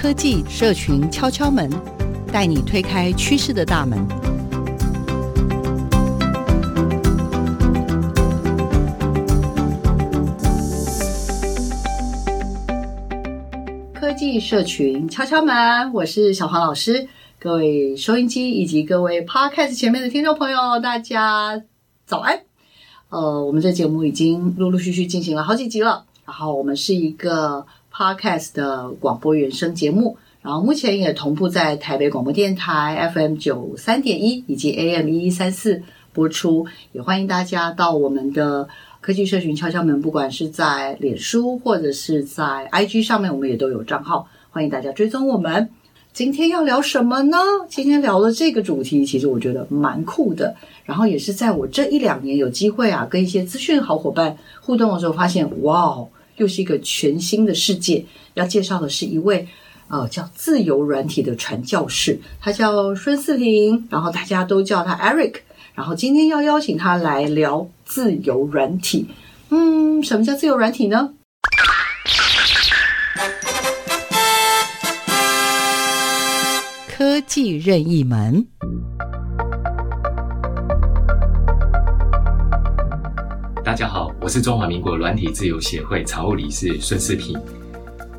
科技社群敲敲门，带你推开趋势的大门。科技社群敲敲门，我是小黄老师。各位收音机以及各位 Podcast 前面的听众朋友，大家早安。呃，我们这节目已经陆陆续续进行了好几集了。然后我们是一个 Podcast 的广播原声节目，然后目前也同步在台北广播电台 FM 九三点一以及 AM 一一三四播出。也欢迎大家到我们的科技社群敲敲门，不管是在脸书或者是在 IG 上面，我们也都有账号，欢迎大家追踪我们。今天要聊什么呢？今天聊的这个主题，其实我觉得蛮酷的。然后也是在我这一两年有机会啊，跟一些资讯好伙伴互动的时候，发现哇哦，又是一个全新的世界。要介绍的是一位呃叫自由软体的传教士，他叫孙世平，然后大家都叫他 Eric。然后今天要邀请他来聊自由软体。嗯，什么叫自由软体呢？科技任意门。大家好，我是中华民国软体自由协会常务理事孙世平。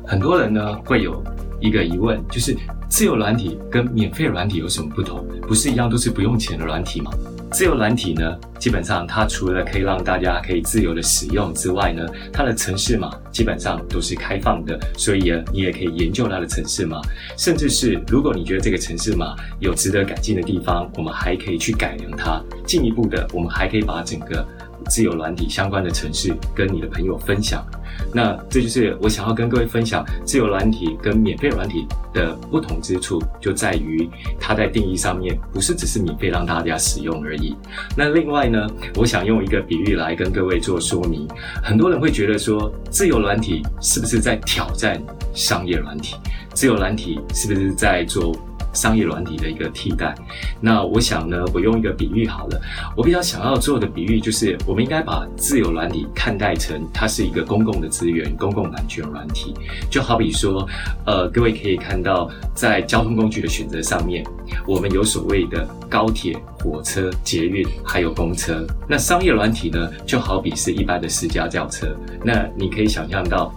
很多人呢会有一个疑问，就是自由软体跟免费软体有什么不同？不是一样都是不用钱的软体吗？自由软体呢，基本上它除了可以让大家可以自由的使用之外呢，它的程式码基本上都是开放的，所以呢，你也可以研究它的程式码，甚至是如果你觉得这个程式码有值得改进的地方，我们还可以去改良它。进一步的，我们还可以把整个自由软体相关的程式跟你的朋友分享。那这就是我想要跟各位分享自由软体跟免费软体的不同之处，就在于它在定义上面不是只是免费让大家使用而已。那另外呢，我想用一个比喻来跟各位做说明。很多人会觉得说，自由软体是不是在挑战商业软体？自由软体是不是在做？商业软体的一个替代，那我想呢，我用一个比喻好了。我比较想要做的比喻就是，我们应该把自由软体看待成它是一个公共的资源、公共版权软体。就好比说，呃，各位可以看到，在交通工具的选择上面，我们有所谓的高铁、火车、捷运，还有公车。那商业软体呢，就好比是一般的私家轿车。那你可以想象到。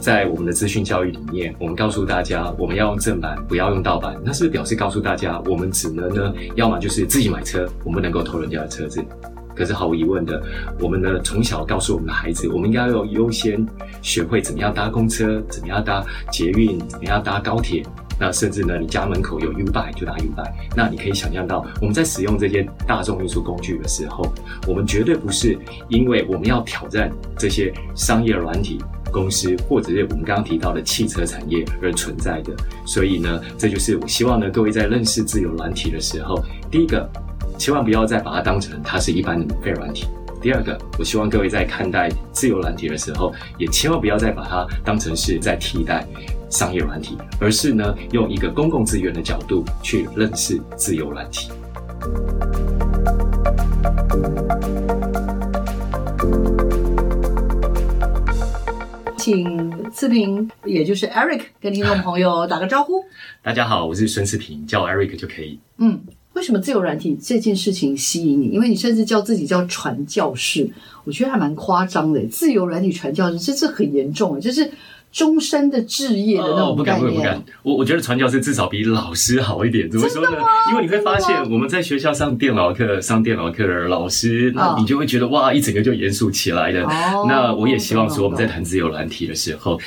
在我们的资讯教育里面，我们告诉大家，我们要用正版，不要用盗版。那是不是表示告诉大家，我们只能呢，要么就是自己买车，我们不能够偷人家的车子。可是毫无疑问的，我们呢，从小告诉我们的孩子，我们应该要优先学会怎么样搭公车，怎么样搭捷运，怎么样搭高铁。那甚至呢，你家门口有 U b i 就搭 U-Bike。那你可以想象到，我们在使用这些大众运输工具的时候，我们绝对不是因为我们要挑战这些商业软体。公司或者是我们刚刚提到的汽车产业而存在的，所以呢，这就是我希望呢，各位在认识自由软体的时候，第一个，千万不要再把它当成它是一般的免费软体；第二个，我希望各位在看待自由软体的时候，也千万不要再把它当成是在替代商业软体，而是呢，用一个公共资源的角度去认识自由软体。请世平，也就是 Eric，跟听众朋友打个招呼。大家好，我是孙世平，叫我 Eric 就可以。嗯，为什么自由软体这件事情吸引你？因为你甚至叫自己叫传教士，我觉得还蛮夸张的。自由软体传教士，这这很严重，就是。终身的置业的那种概念，哦、不敢，不敢。我我觉得传教士至少比老师好一点。怎么说呢？因为你会发现，我们在学校上电脑课，上电脑课的老师，那你就会觉得哇，一整个就严肃起来了。哦、那我也希望说，我们在谈自由软体的时候，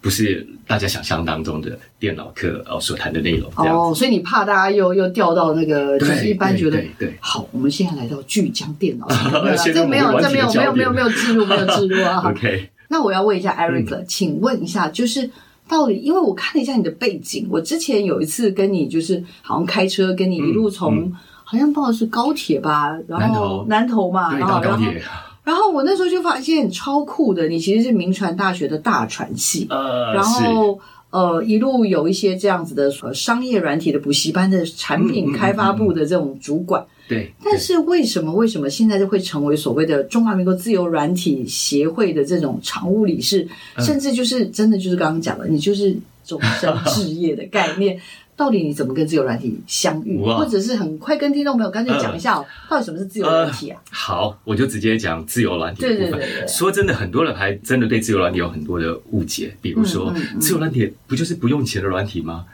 不是大家想象当中的电脑课哦所谈的内容。哦，所以你怕大家又又掉到那个，就是一般觉得对，对，对。好，我们现在来到巨江电脑，这没有，这没有，没有，没有，没有记录，没有记录啊。OK。那我要问一下 Eric，、嗯、请问一下，就是到底，因为我看了一下你的背景，我之前有一次跟你就是好像开车跟你一路从、好像报的是高铁吧，然后南投，南投嘛，对，然后到高铁。然后我那时候就发现超酷的，你其实是名传大学的大传系，呃，然后呃一路有一些这样子的呃商业软体的补习班的产品开发部的这种主管。嗯嗯嗯对，但是为什么为什么现在就会成为所谓的中华民国自由软体协会的这种常务理事，嗯、甚至就是真的就是刚刚讲的，你就是终身置业的概念，到底你怎么跟自由软体相遇？或者是很快跟听众朋友干脆讲一下哦，呃、到底什么是自由软体啊？呃、好，我就直接讲自由软体的部分。对对对对，说真的，很多人还真的对自由软体有很多的误解，比如说，嗯嗯嗯、自由软体不就是不用钱的软体吗？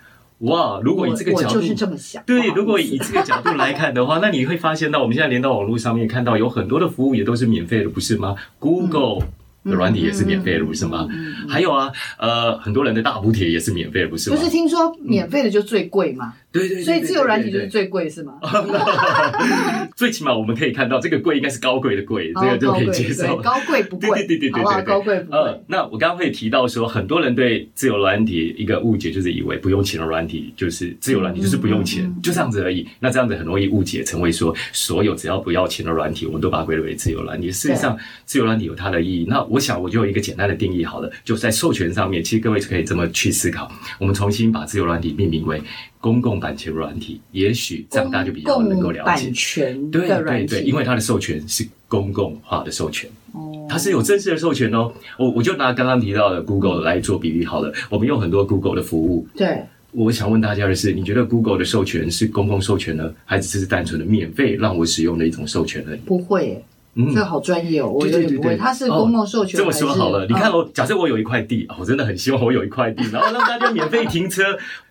哇！如果以这个角度，就是这么想。对，如果以这个角度来看的话，那你会发现到我们现在连到网络上面看到有很多的服务也都是免费的，不是吗？Google。嗯的软体也是免费的，不是吗？还有啊，呃，很多人的大补贴也是免费的，不是吗？不是听说免费的就最贵吗？对对，所以自由软体就是最贵，是吗？最起码我们可以看到，这个贵应该是高贵的贵，这个就可以接受。高贵不贵，对对对对对？高贵不贵。那我刚刚会提到说，很多人对自由软体一个误解，就是以为不用钱的软体就是自由软体，就是不用钱，就这样子而已。那这样子很容易误解，成为说所有只要不要钱的软体，我们都把它归类为自由软体。事实上，自由软体有它的意义。那我想，我就有一个简单的定义好了，就在授权上面，其实各位可以这么去思考。我们重新把自由软体命名为公共版权软体，也许这样大家就比较能够了解。版权对对对，因为它的授权是公共化的授权，哦，它是有正式的授权哦。我我就拿刚刚提到的 Google 来做比喻好了，我们用很多 Google 的服务。对，我想问大家的是，你觉得 Google 的授权是公共授权呢，还是只是单纯的免费让我使用的一种授权呢？不会。嗯，这个好专业哦，我有点不会。它是公共授权。这么说好了，你看我，假设我有一块地，我真的很希望我有一块地，然后让大家免费停车。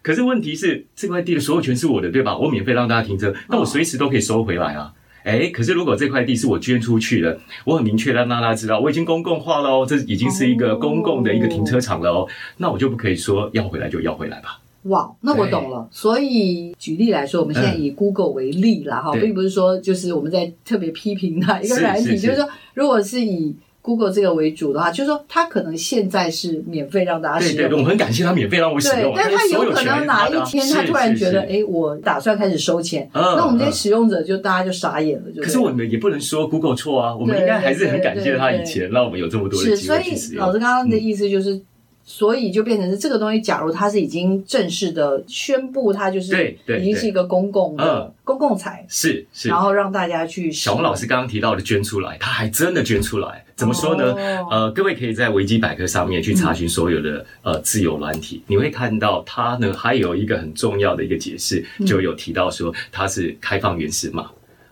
可是问题是，这块地的所有权是我的，对吧？我免费让大家停车，那我随时都可以收回来啊。哎，可是如果这块地是我捐出去的，我很明确让大家知道，我已经公共化了哦，这已经是一个公共的一个停车场了哦，那我就不可以说要回来就要回来吧。哇，那我懂了。所以举例来说，我们现在以 Google 为例啦，哈，并不是说就是我们在特别批评它一个软体，就是说，如果是以 Google 这个为主的话，就是说它可能现在是免费让大家使用。对对，我很感谢它免费让我使用。对，但它有可能哪一天它突然觉得，哎，我打算开始收钱，那我们这些使用者就大家就傻眼了。就可是我们也不能说 Google 错啊，我们应该还是很感谢它以前让我们有这么多的机会去使用。老师刚刚的意思就是。所以就变成是这个东西，假如它是已经正式的宣布，它就是已经是一个公共的公共财，是是，然后让大家去。小红老师刚刚提到的捐出来，他还真的捐出来，怎么说呢？呃，各位可以在维基百科上面去查询所有的呃自由软体，你会看到它呢还有一个很重要的一个解释，就有提到说它是开放原始码。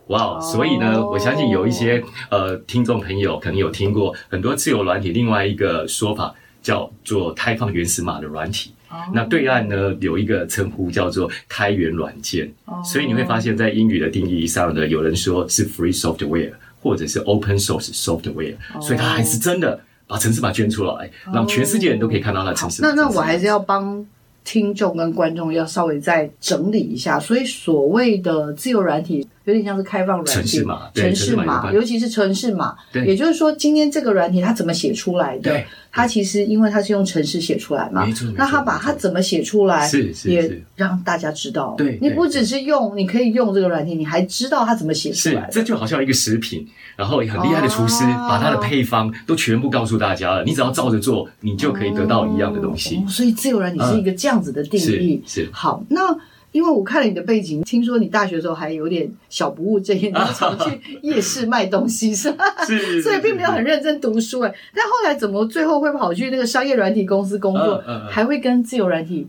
哇，所以呢，我相信有一些呃听众朋友可能有听过很多自由软体另外一个说法。叫做开放原始码的软体，oh. 那对岸呢有一个称呼叫做开源软件，oh. 所以你会发现在英语的定义上呢，有人说是 free software 或者是 open source software，、oh. 所以它还是真的把程式码捐出来，oh. 让全世界人都可以看到它程式码。那那我还是要帮听众跟观众要稍微再整理一下，所以所谓的自由软体。有点像是开放软体，程式码，程式码，尤其是程式码。对，也就是说，今天这个软体它怎么写出来的？对，它其实因为它是用程式写出来嘛，那他把它怎么写出来，是是，也让大家知道。对，你不只是用，你可以用这个软件，你还知道它怎么写出来。这就好像一个食品，然后很厉害的厨师把它的配方都全部告诉大家了，你只要照着做，你就可以得到一样的东西。所以，自由人，你是一个这样子的定义。是好，那。因为我看了你的背景，听说你大学的时候还有点小不务正业，你常去夜市卖东西是吧？是，所以并没有很认真读书哎。但后来怎么最后会跑去那个商业软体公司工作，还会跟自由软体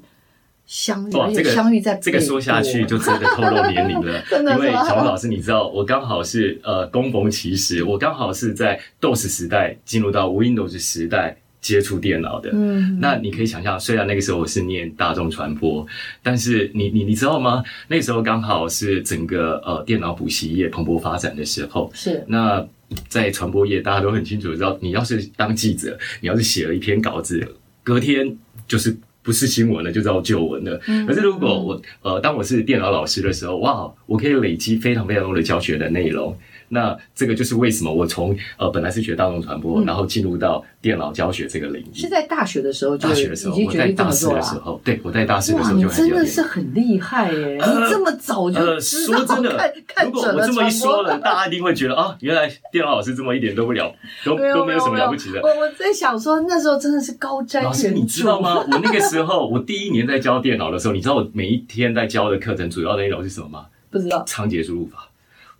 相遇？这个相遇在这个说下去就真的透露年龄了。真的，因为小红老师，你知道我刚好是呃，供逢其时，我刚好是在 DOS 时代进入到 Windows 时代。接触电脑的，嗯，那你可以想象，虽然那个时候我是念大众传播，但是你你你知道吗？那个时候刚好是整个呃电脑补习业蓬勃发展的时候，是。那在传播业，大家都很清楚知道，你要是当记者，你要是写了一篇稿子，隔天就是不是新闻了，就叫旧闻了。嗯。可是如果我呃当我是电脑老师的时候，哇，我可以累积非常非常多的教学的内容。那这个就是为什么我从呃本来是学大众传播，嗯、然后进入到电脑教学这个领域。是在大学的时候就，大学的时候，我在大四的时候，对，我在大四的时候就哇，你真的是很厉害耶！呃、你这么早就呃，说真的，如果我这么一说了，大家一定会觉得啊，原来电脑老师这么一点都不了，都没都没有什么了不起的。我我在想说，那时候真的是高瞻远瞩。老师，你知道吗？我那个时候，我第一年在教电脑的时候，你知道我每一天在教的课程主要的内容是什么吗？不知道。仓颉输入法。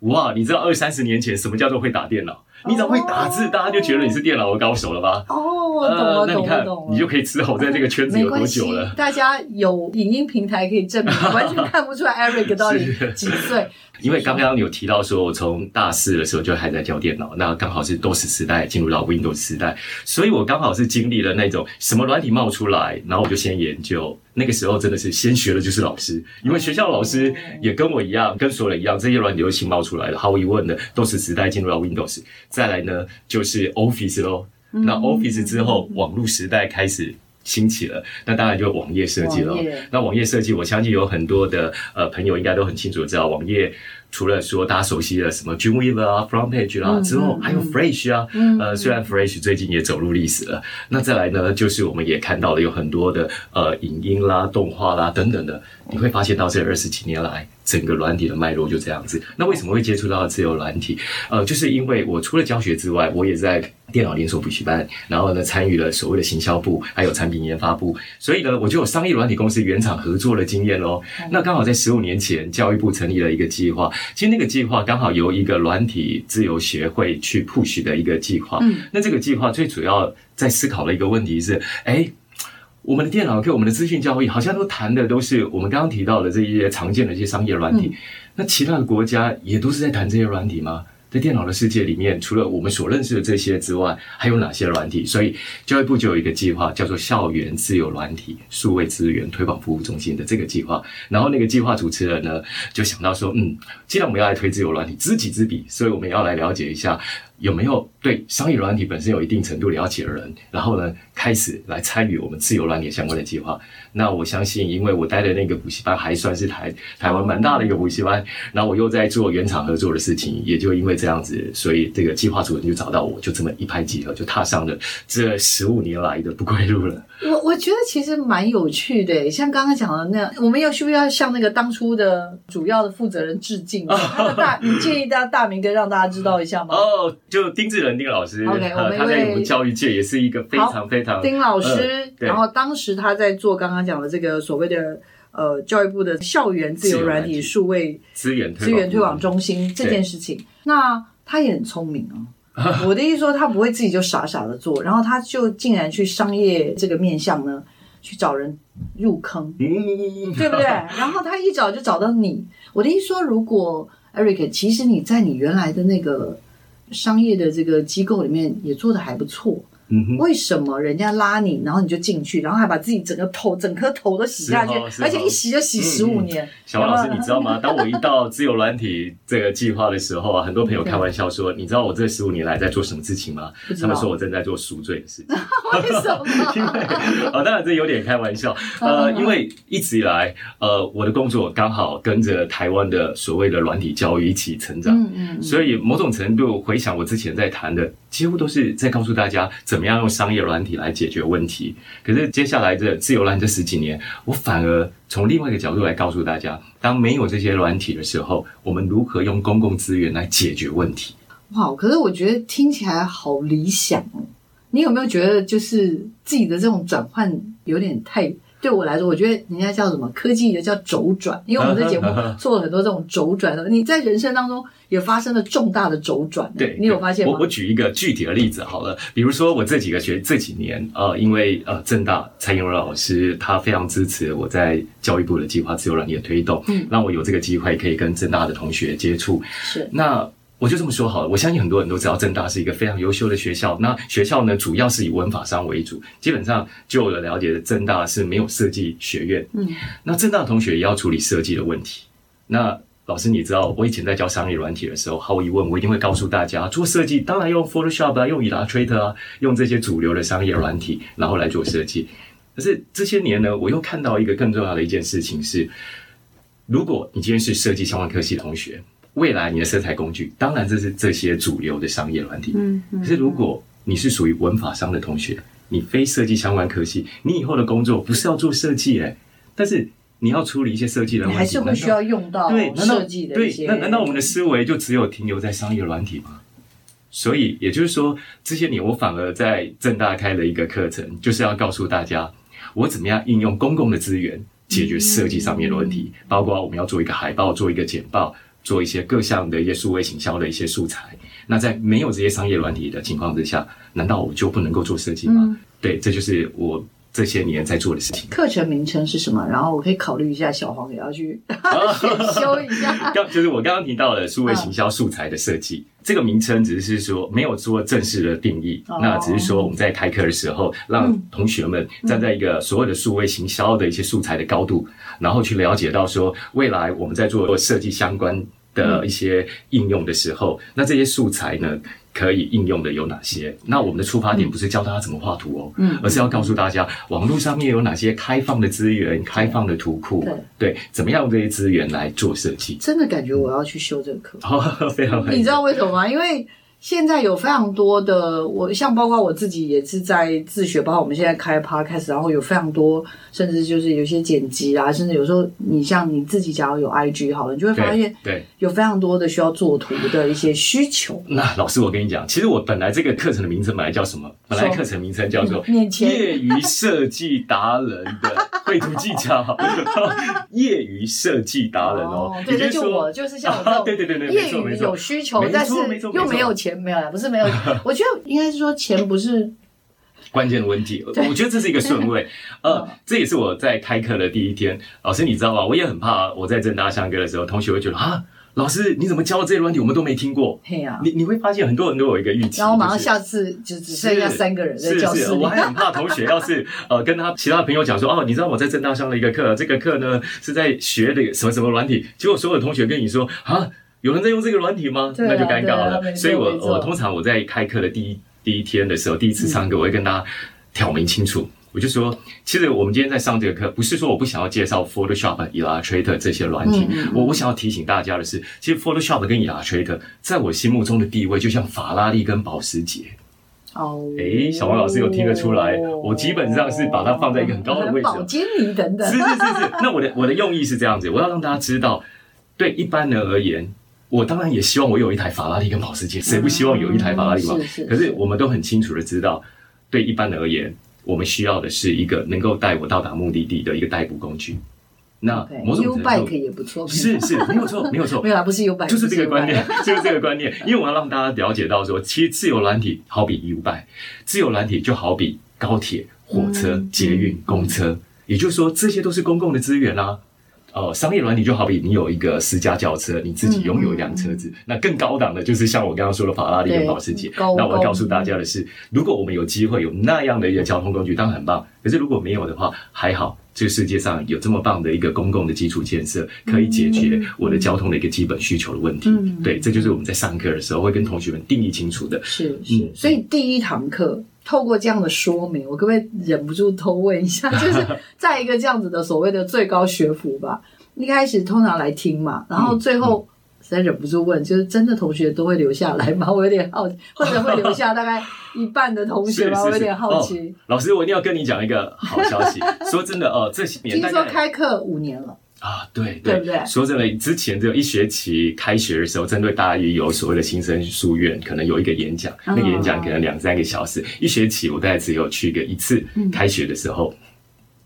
哇，你知道二三十年前什么叫做会打电脑？你只要会打字，大家就觉得你是电脑的高手了吧？哦，我懂了，那你看，你就可以知道我在这个圈子有多久了。大家有影音平台可以证明，完全看不出来 Eric 到底几岁。因为刚刚有提到说，我从大四的时候就还在教电脑，那刚好是 DOS 时代进入到 Windows 时代，所以我刚好是经历了那种什么软体冒出来，然后我就先研究。那个时候真的是先学的就是老师，因为学校老师也跟我一样，跟所有人一样，这些软体都新冒出来了，毫无疑问的，DOS 时代进入到 Windows，再来呢就是 Office 咯。那 Office 之后，网络时代开始兴起了，那当然就网页设计了。那网页设计，我相信有很多的呃朋友应该都很清楚知道网页。除了说大家熟悉的什么 Dreamweaver 啊、FrontPage 啦，之后还有 Fresh 啊，呃，虽然 Fresh 最近也走入历史了，那再来呢，就是我们也看到了有很多的呃影音啦、动画啦等等的，你会发现到这二十几年来，整个软体的脉络就这样子。那为什么会接触到自由软体？呃，就是因为我除了教学之外，我也在电脑连锁补习班，然后呢参与了所谓的行销部，还有产品研发部，所以呢，我就有商业软体公司原厂合作的经验喽。那刚好在十五年前，教育部成立了一个计划。其实那个计划刚好由一个软体自由协会去 push 的一个计划。嗯，那这个计划最主要在思考的一个问题是：哎，我们的电脑跟我们的资讯交易好像都谈的都是我们刚刚提到的这一些常见的一些商业软体。嗯，那其他的国家也都是在谈这些软体吗？在电脑的世界里面，除了我们所认识的这些之外，还有哪些软体？所以教育部就有一个计划，叫做“校园自由软体数位资源推广服务中心”的这个计划。然后那个计划主持人呢，就想到说，嗯，既然我们要来推自由软体，知己知彼，所以我们要来了解一下。有没有对商业软体本身有一定程度了解的人，然后呢，开始来参与我们自由软体相关的计划？那我相信，因为我待的那个补习班还算是台台湾蛮大的一个补习班，然后我又在做原厂合作的事情，也就因为这样子，所以这个计划主任就找到我，就这么一拍即合，就踏上了这十五年来的不归路了。我我觉得其实蛮有趣的，像刚刚讲的那样，我们要需不需要向那个当初的主要的负责人致敬？大，你建议大大名跟让大家知道一下吗？哦。就丁志仁丁老师，OK，我们他在我们教育界也是一个非常非常丁老师。然后当时他在做刚刚讲的这个所谓的呃教育部的校园自由软体数位资源资源推广中心这件事情，那他也很聪明哦。我的意思说，他不会自己就傻傻的做，然后他就竟然去商业这个面向呢，去找人入坑，对不对？然后他一找就找到你。我的意思说，如果 Eric，其实你在你原来的那个。商业的这个机构里面也做的还不错，为什么人家拉你，然后你就进去，然后还把自己整个头、整颗头都洗下去，而且一洗就洗十五年？小王老师，你知道吗？当我一到自由软体这个计划的时候啊，很多朋友开玩笑说，你知道我这十五年来在做什么事情吗？他们说我正在做赎罪的事情。为什么？因为啊，当然这有点开玩笑。呃，因为一直以来，呃，我的工作刚好跟着台湾的所谓的软体教育一起成长，嗯嗯，所以某种程度回想我之前在谈的，几乎都是在告诉大家怎么样用商业软体来解决问题。可是接下来这自由软这十几年，我反而从另外一个角度来告诉大家，当没有这些软体的时候，我们如何用公共资源来解决问题？哇，可是我觉得听起来好理想哦。你有没有觉得，就是自己的这种转换有点太，对我来说，我觉得人家叫什么科技的叫轴转，因为我们的节目 做了很多这种轴转的。你在人生当中也发生了重大的轴转，对，你有发现吗？我我举一个具体的例子好了，比如说我这几个学这几年，呃，因为呃正大蔡英文老师他非常支持我在教育部的计划自由软件的推动，嗯，让我有这个机会可以跟正大的同学接触，是那。我就这么说好了，我相信很多人都知道正大是一个非常优秀的学校。那学校呢，主要是以文法商为主，基本上就我的了解，的正大是没有设计学院。嗯，那正大的同学也要处理设计的问题。那老师，你知道我以前在教商业软体的时候，毫无疑问，我一定会告诉大家，做设计当然用 Photoshop 啊，用 Illustrator 啊，用这些主流的商业软体，然后来做设计。可是这些年呢，我又看到一个更重要的一件事情是，如果你今天是设计相关科系的同学。未来你的色彩工具，当然这是这些主流的商业软体。嗯，可是如果你是属于文法商的同学，你非设计相关科系，你以后的工作不是要做设计哎，但是你要处理一些设计的问题，还是会需要用到设计的一些。对，那难道我们的思维就只有停留在商业软体吗？所以也就是说，这些年我反而在正大开了一个课程，就是要告诉大家，我怎么样应用公共的资源解决设计上面的问题，嗯、包括我们要做一个海报，做一个简报，做一些各项的一些数位行销的一些素材。那在没有这些商业软体的情况之下，难道我就不能够做设计吗？嗯、对，这就是我。这些年在做的事情，课程名称是什么？然后我可以考虑一下，小黄也要去 选修一下。刚就是我刚刚提到的数位行销素材的设计，嗯、这个名称只是说没有做正式的定义，哦、那只是说我们在开课的时候，让同学们站在一个所有的数位行销的一些素材的高度，嗯、然后去了解到说，未来我们在做设计相关的一些应用的时候，嗯、那这些素材呢？可以应用的有哪些？那我们的出发点不是教大家怎么画图哦，嗯，而是要告诉大家网络上面有哪些开放的资源、嗯、开放的图库，对对，怎么样用这些资源来做设计？真的感觉我要去修这个课，哦，非常，你知道为什么吗？因为。现在有非常多的我，像包括我自己也是在自学，包括我们现在开 podcast，然后有非常多，甚至就是有些剪辑啊，甚至有时候你像你自己假如有 IG 好了，你就会发现，对，有非常多的需要做图的一些需求。那老师，我跟你讲，其实我本来这个课程的名称本来叫什么？本来课程名称叫做“业余设计达人的绘图技巧”，业余设计达人哦，对对，就我就是像我这种，对对对对，业余有需求，但是又没有钱。没有啦，不是没有。我觉得应该是说钱不是 关键的问题。我觉得这是一个顺位。呃，这也是我在开课的第一天。老师，你知道吗？我也很怕我在正大上课的时候，同学会觉得啊，老师你怎么教的这些软体我们都没听过？嘿呀，你你会发现很多人都有一个预期，然后马上下次就只剩下三个人在教室里。我还很怕同学要是呃跟他其他的朋友讲说哦，你知道我在正大上了一个课，这个课呢是在学的什么什么软体，结果所有的同学跟你说啊。有人在用这个软体吗？那就尴尬了。所以我我通常我在开课的第一第一天的时候，第一次上课，我会跟大家挑明清楚。我就说，其实我们今天在上这个课，不是说我不想要介绍 Photoshop、Illustrator 这些软体。我我想要提醒大家的是，其实 Photoshop 跟 Illustrator 在我心目中的地位，就像法拉利跟保时捷。哦，哎，小王老师有听得出来？我基本上是把它放在一个很高的位置。保坚尼等等。是是是是。那我的我的用意是这样子，我要让大家知道，对一般人而言。我当然也希望我有一台法拉利跟保时捷，谁不希望有一台法拉利嘛？可是我们都很清楚的知道，对一般人而言，我们需要的是一个能够带我到达目的地的一个代步工具。那某种程度 U-bike 也不错，是是，没有错，没有错，没有啦，不是 U-bike，就是这个观念，就是这个观念。因为我要让大家了解到说，其实自由软体好比 U-bike，自由软体就好比高铁、火车、捷运、公车，也就是说，这些都是公共的资源啊。哦，商业软体就好比你有一个私家轿车，你自己拥有一辆车子。嗯、那更高档的，就是像我刚刚说的法拉利跟保时捷。那我要告诉大家的是，如果我们有机会有那样的一个交通工具，当然很棒。可是如果没有的话，还好，这个世界上有这么棒的一个公共的基础建设，可以解决我的交通的一个基本需求的问题。嗯、对，这就是我们在上课的时候会跟同学们定义清楚的。是是，嗯、所以第一堂课。透过这样的说明，我可不可以忍不住偷问一下？就是在一个这样子的所谓的最高学府吧，一开始通常来听嘛，然后最后实在忍不住问，就是真的同学都会留下来吗？我有点好奇，或者会留下大概一半的同学吗？我有点好奇。哦，老师，我一定要跟你讲一个好消息。说真的，哦，这些年听说开课五年了。啊，对对，对不对？说真的，之前只有一学期开学的时候，针对大一有所谓的新生书院，可能有一个演讲，那个演讲可能两三个小时。一学期我大概只有去个一次，开学的时候。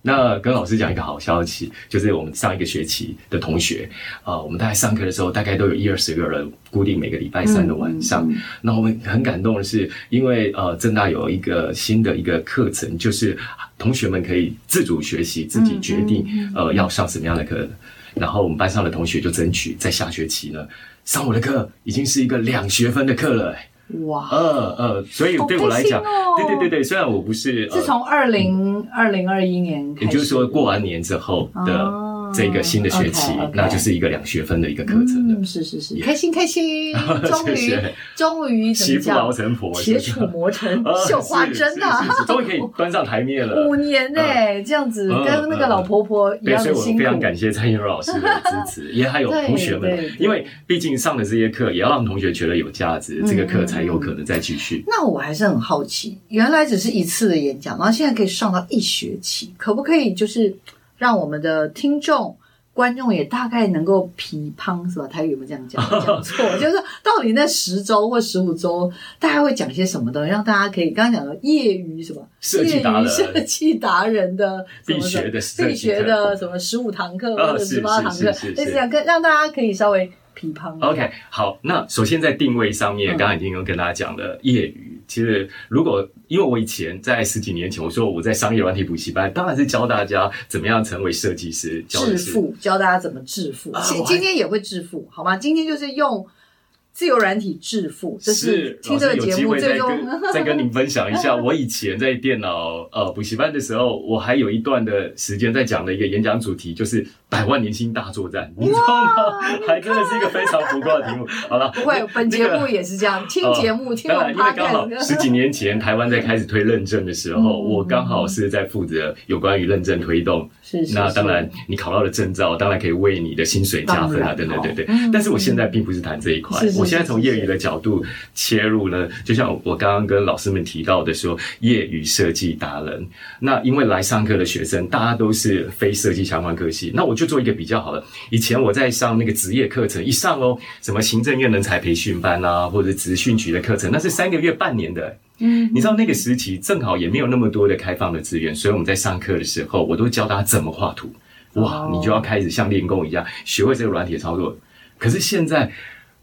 那跟老师讲一个好消息，就是我们上一个学期的同学啊，我们大概上课的时候，大概都有一二十个人，固定每个礼拜三的晚上。那我们很感动的是，因为呃，正大有一个新的一个课程，就是。同学们可以自主学习，自己决定，呃，要上什么样的课。然后我们班上的同学就争取在下学期呢，上我的课已经是一个两学分的课了。哇，呃呃，所以对我来讲，对对对对，虽然我不是，是从二零二零二一年，也就是说过完年之后的这个新的学期，哦 okay, okay 那就是一个两学分的一个课程了。嗯，是是是，也开心开心，终于终于媳妇熬成婆，铁杵磨成绣花针啊，终于可以 端上台面了。五年呢，这样子跟那个老婆婆一样的辛苦。对，所以我非常感谢蔡英柔老师的支持，也还有同学们，因为毕竟上了这些课也要让同学觉得有价值，这个课才有可能再继续。那我还是很好奇，原来只是一次的演讲，然后现在可以上到一学期，可不可以就是让我们的听众？观众也大概能够批判是吧？台语有没有这样讲？讲错，就是到底那十周或十五周，大概会讲些什么东西，让大家可以刚刚讲的业余什么设计达人、设计达人的必学的必学的什么十五堂课或者十八堂课，类似这样，跟让大家可以稍微批判。OK，好，那首先在定位上面，刚刚已经有跟大家讲了业余。其实，如果因为我以前在十几年前，我说我在商业软体补习班，当然是教大家怎么样成为设计师，教致富，教大家怎么致富。今今天也会致富，好吗？今天就是用。自由软体致富，这是听这个节目最终再跟您分享一下。我以前在电脑呃补习班的时候，我还有一段的时间在讲的一个演讲主题，就是百万年薪大作战，你知道吗？还真的是一个非常浮夸的题目。好了，不会，本节目也是这样，听节目听我们。因为刚好十几年前台湾在开始推认证的时候，我刚好是在负责有关于认证推动。是，那当然，你考到了证照，当然可以为你的薪水加分啊，等等对对。但是我现在并不是谈这一块，我。现在从业余的角度切入呢，就像我刚刚跟老师们提到的说，业余设计达人。那因为来上课的学生大家都是非设计相关科系，那我就做一个比较好的。以前我在上那个职业课程，一上哦，什么行政院人才培训班啊，或者职训局的课程，那是三个月、半年的。嗯，你知道那个时期正好也没有那么多的开放的资源，所以我们在上课的时候，我都教大家怎么画图。哇，你就要开始像练功一样学会这个软体操作。可是现在。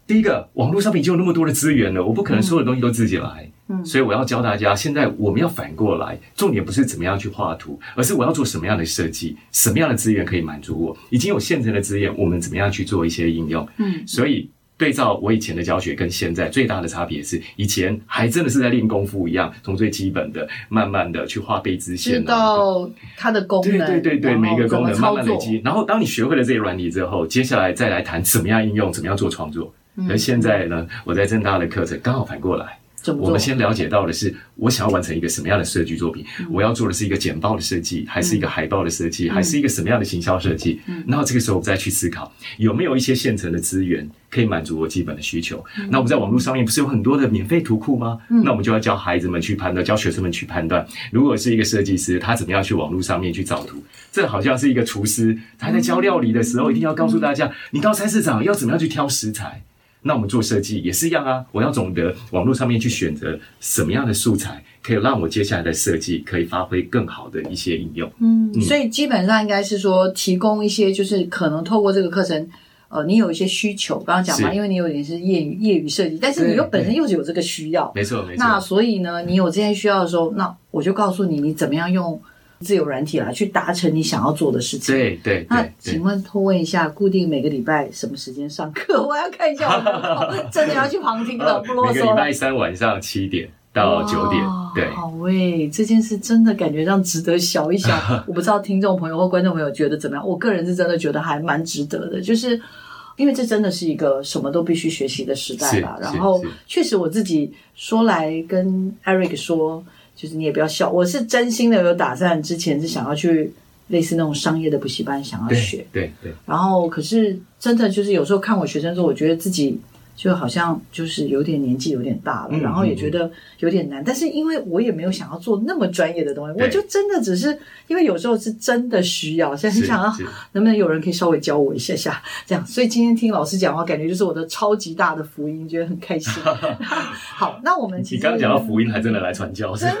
第一个，网络上面已经有那么多的资源了，我不可能所有的东西都自己来，嗯，所以我要教大家，现在我们要反过来，重点不是怎么样去画图，而是我要做什么样的设计，什么样的资源可以满足我，已经有现成的资源，我们怎么样去做一些应用，嗯，所以对照我以前的教学跟现在最大的差别是，以前还真的是在练功夫一样，从最基本的慢慢的去画背支线，知道它的功能，对对对对，每一个功能慢慢累积，然后当你学会了这些软体之后，接下来再来谈怎么样应用，怎么样做创作。而现在呢，我在正大的课程刚好反过来，我们先了解到的是，我想要完成一个什么样的设计作品，我要做的是一个简报的设计，还是一个海报的设计，还是一个什么样的行销设计？然后这个时候我再去思考，有没有一些现成的资源可以满足我基本的需求？那我们在网络上面不是有很多的免费图库吗？那我们就要教孩子们去判断，教学生们去判断，如果是一个设计师，他怎么样去网络上面去找图？这好像是一个厨师，他在教料理的时候，一定要告诉大家，你到菜市场要怎么样去挑食材。那我们做设计也是一样啊，我要懂得网络上面去选择什么样的素材，可以让我接下来的设计可以发挥更好的一些应用。嗯，嗯，所以基本上应该是说提供一些，就是可能透过这个课程，呃，你有一些需求，刚刚讲嘛，因为你有点是业余业余设计，但是你又本身又是有这个需要，没错没错。那所以呢，你有这些需要的时候，那我就告诉你，你怎么样用。自由软体来去达成你想要做的事情。对对。那请问，偷问一下，固定每个礼拜什么时间上课？我要看一下我 真的要去旁听了，不啰嗦。每个礼拜三晚上七点到九点。对。好喂，这件事真的感觉上值得想一想。我不知道听众朋友或观众朋友觉得怎么样？我个人是真的觉得还蛮值得的，就是 因为这真的是一个什么都必须学习的时代吧。然后确实我自己说来跟 Eric 说。就是你也不要笑，我是真心的有打算，之前是想要去类似那种商业的补习班，想要学，对对，对。然后可是真的就是有时候看我学生说，我觉得自己。就好像就是有点年纪有点大了，嗯、然后也觉得有点难，嗯、但是因为我也没有想要做那么专业的东西，我就真的只是因为有时候是真的需要，现在很想要能不能有人可以稍微教我一下下这样，所以今天听老师讲话，感觉就是我的超级大的福音，觉得很开心。好，那我们你刚刚讲到福音，还真的来传教，真的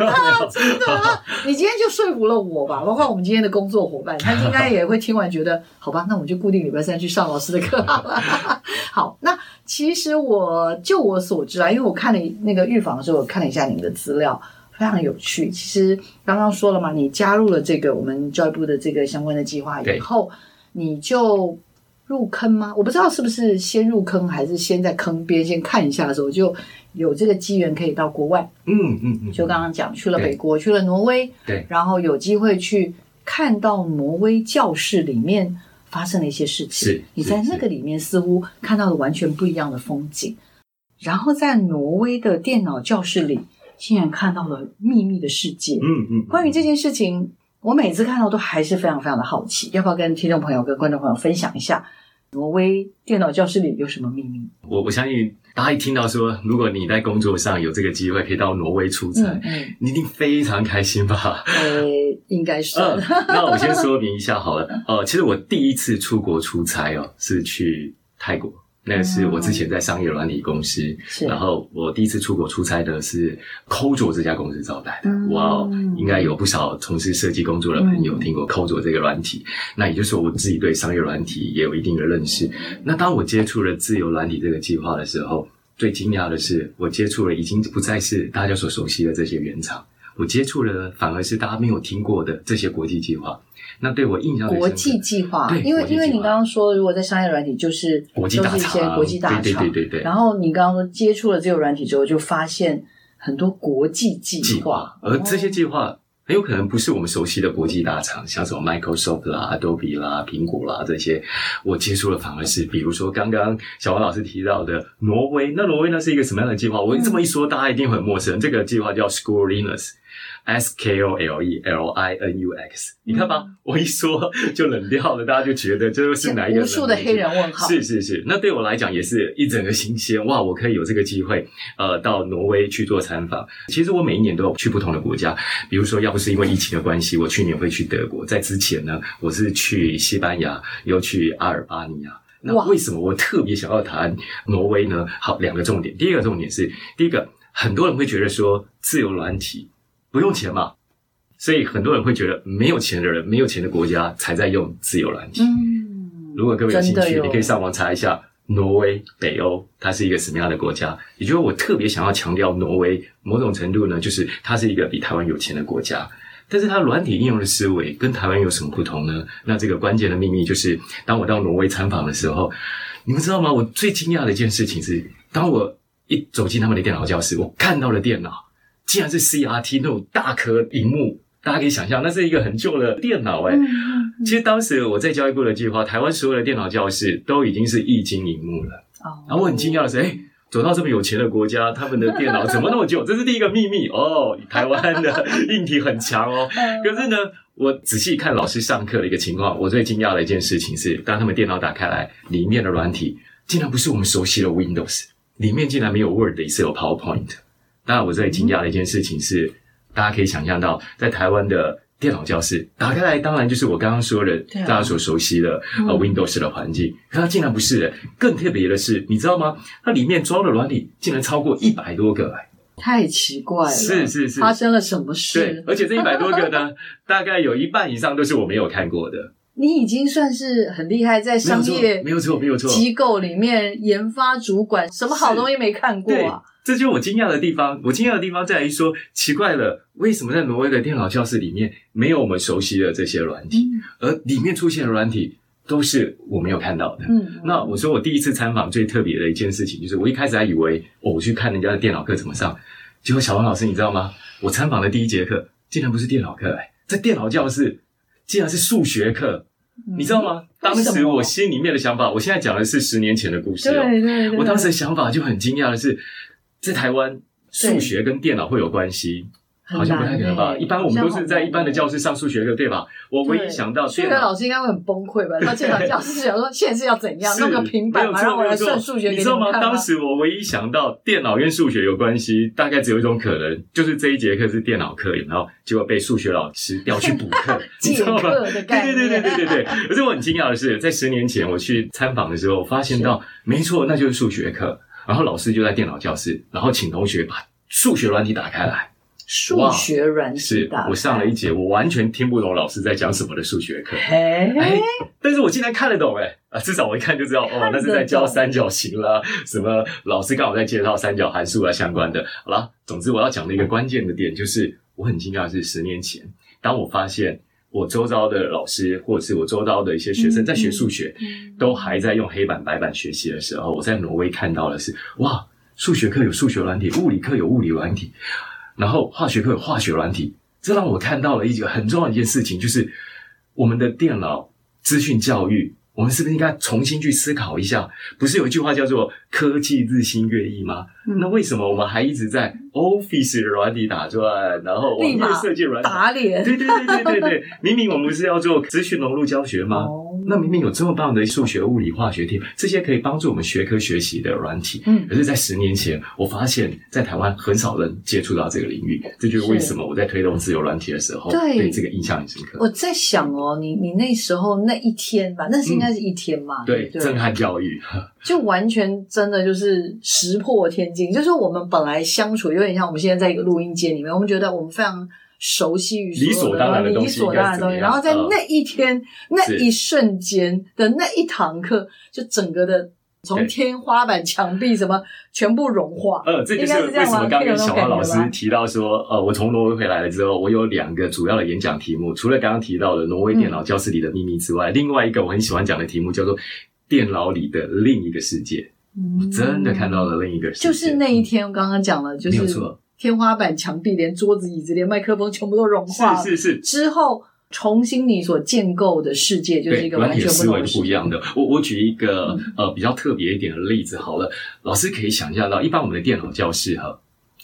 真的啊！你今天就说服了我吧，包括我们今天的工作伙伴，他应该也会听完觉得好吧，那我们就固定礼拜三去上老师的课好了。好，那其实。其实我就我所知啊，因为我看了那个预防的时候，我看了一下你们的资料，非常有趣。其实刚刚说了嘛，你加入了这个我们教育部的这个相关的计划以后，你就入坑吗？我不知道是不是先入坑，还是先在坑边先看一下的时候，就有这个机缘可以到国外。嗯嗯嗯，嗯嗯就刚刚讲去了北国，去了挪威，对，然后有机会去看到挪威教室里面。发生了一些事情。是，你在那个里面似乎看到了完全不一样的风景。然后在挪威的电脑教室里，竟然看到了秘密的世界。嗯嗯，关于这件事情，我每次看到都还是非常非常的好奇。要不要跟听众朋友、跟观众朋友分享一下挪威电脑教室里有什么秘密？我我相信大家一听到说，如果你在工作上有这个机会可以到挪威出差，嗯，你一定非常开心吧？呃，应该是。嗯，那我先说明一下好了。呃，其实我第一次出国出差哦，是去泰国。那是我之前在商业软体公司，嗯、然后我第一次出国出差的是 Kojo 这家公司招待的。嗯、哇，应该有不少从事设计工作的朋友听过 Kojo 这个软体。嗯、那也就是说，我自己对商业软体也有一定的认识。那当我接触了自由软体这个计划的时候，最惊讶的是，我接触了已经不再是大家所熟悉的这些原厂，我接触了反而是大家没有听过的这些国际计划。那对我印象国际计划，因为因为你刚刚说，如果在商业软体，就是都是一些国际大厂，对对对对。然后你刚刚说接触了这个软体之后，就发现很多国际计划，而这些计划很有可能不是我们熟悉的国际大厂，像什么 Microsoft 啦、Adobe 啦、苹果啦这些，我接触了反而是比如说刚刚小王老师提到的挪威。那挪威那是一个什么样的计划？我这么一说，大家一定很陌生。这个计划叫 Linux。S K O L E L I N U X，你看吧，嗯、我一说就冷掉了，大家就觉得这是哪一个？无数的黑人问号。是是是，那对我来讲也是一整个新鲜哇！我可以有这个机会，呃，到挪威去做参访。其实我每一年都有去不同的国家，比如说，要不是因为疫情的关系，我去年会去德国。在之前呢，我是去西班牙，又去阿尔巴尼亚。那为什么我特别想要谈挪威呢？好，两个重点。第一个重点是，第一个，很多人会觉得说自由软体。不用钱嘛，所以很多人会觉得没有钱的人、没有钱的国家才在用自由软体。嗯，如果各位有兴趣，你可以上网查一下挪威、北欧，它是一个什么样的国家。也就是我特别想要强调，挪威某种程度呢，就是它是一个比台湾有钱的国家，但是它软体应用的思维跟台湾有什么不同呢？那这个关键的秘密就是，当我到挪威参访的时候，你们知道吗？我最惊讶的一件事情是，当我一走进他们的电脑教室，我看到了电脑。竟然是 CRT 那种大颗荧幕，大家可以想象，那是一个很旧的电脑哎。其实当时我在教育部的计划，台湾所有的电脑教室都已经是液晶荧幕了。然后我很惊讶的是，哎，走到这么有钱的国家，他们的电脑怎么那么旧？这是第一个秘密哦。台湾的硬体很强哦。可是呢，我仔细看老师上课的一个情况，我最惊讶的一件事情是，当他们电脑打开来，里面的软体竟然不是我们熟悉的 Windows，里面竟然没有 Word，也是有 PowerPoint。当然，我最惊讶的一件事情是，大家可以想象到，在台湾的电脑教室打开来，当然就是我刚刚说的，大家所熟悉的呃 Windows 的环境。可它竟然不是，更特别的是，你知道吗？它里面装的软体竟然超过一百多个，太奇怪了！是是是，发生了什么事？对，而且这一百多个呢，大概有一半以上都是我没有看过的。你已经算是很厉害，在商业没有错没有错机构里面研发主管，什么好东西没看过啊？这就是我惊讶的地方。我惊讶的地方在于说，奇怪了，为什么在挪威的电脑教室里面没有我们熟悉的这些软体，嗯、而里面出现的软体都是我没有看到的？嗯，那我说我第一次参访最特别的一件事情，就是我一开始还以为，哦，我去看人家的电脑课怎么上，结果小王老师，你知道吗？我参访的第一节课竟然不是电脑课，哎，在电脑教室竟然是数学课，嗯、你知道吗？当时我心里面的想法，我现在讲的是十年前的故事哦。对对对，我当时的想法就很惊讶的是。在台湾，数学跟电脑会有关系？好像不太可能吧？一般我们都是在一般的教室上数学课，对吧？我唯一想到，数学老师应该会很崩溃吧？他进到 教室想说，现在是要怎样弄个平板，然后我来算数学？你知道吗？当时我唯一想到电脑跟数学有关系，大概只有一种可能，就是这一节课是电脑课，然后结果被数学老师调去补课，你知道吗？对对对对对对对。可是我很惊讶的是，在十年前我去参访的时候，发现到没错，那就是数学课。然后老师就在电脑教室，然后请同学把数学软体打开来。数学软体是我上了一节，我完全听不懂老师在讲什么的数学课。哎嘿，但是我竟然看得懂哎！啊，至少我一看就知道哦，那是在教三角形啦，什么老师刚好在介绍三角函数啊相关的。好了，总之我要讲的一个关键的点就是，我很惊讶的是十年前，当我发现。我周遭的老师，或者是我周遭的一些学生，在学数学，都还在用黑板白板学习的时候，我在挪威看到的是，哇，数学课有数学软体，物理课有物理软体，然后化学课有化学软体，这让我看到了一个很重要的一件事情，就是我们的电脑资讯教育我们是不是应该重新去思考一下？不是有一句话叫做“科技日新月异”吗？嗯、那为什么我们还一直在 Office 的软体打转，然后网页设计软体打脸？对对对对对对，明明我们不是要做资讯融入教学吗？哦、那明明有这么棒的数学、物理、化学题，这些可以帮助我们学科学习的软体，嗯，可是，在十年前，我发现，在台湾很少人接触到这个领域，这就是为什么我在推动自由软体的时候，对，对这个印象很深刻。我在想哦，你你那时候那一天吧，那是应该是一天嘛？嗯、对，对震撼教育。就完全真的就是石破天惊，就是我们本来相处有点像我们现在在一个录音间里面，我们觉得我们非常熟悉于理所当然的东西，理所当然的东西，然后在那一天、嗯、那一瞬间的那一堂课，就整个的从天花板、墙壁什么全部融化。呃，这就是为什么刚刚小花老师提到说，呃，我从挪威回来了之后，我有两个主要的演讲题目，除了刚刚提到的挪威电脑教室里的秘密之外，嗯、另外一个我很喜欢讲的题目叫做。电脑里的另一个世界，嗯、我真的看到了另一个世界。就是那一天，我刚刚讲了，就是天花板、墙壁，连桌子、椅子、连麦克风，全部都融化。是是是。之后重新你所建构的世界，就是一个完全不一样的。我我举一个、嗯、呃比较特别一点的例子好了，老师可以想象到，一般我们的电脑教室哈，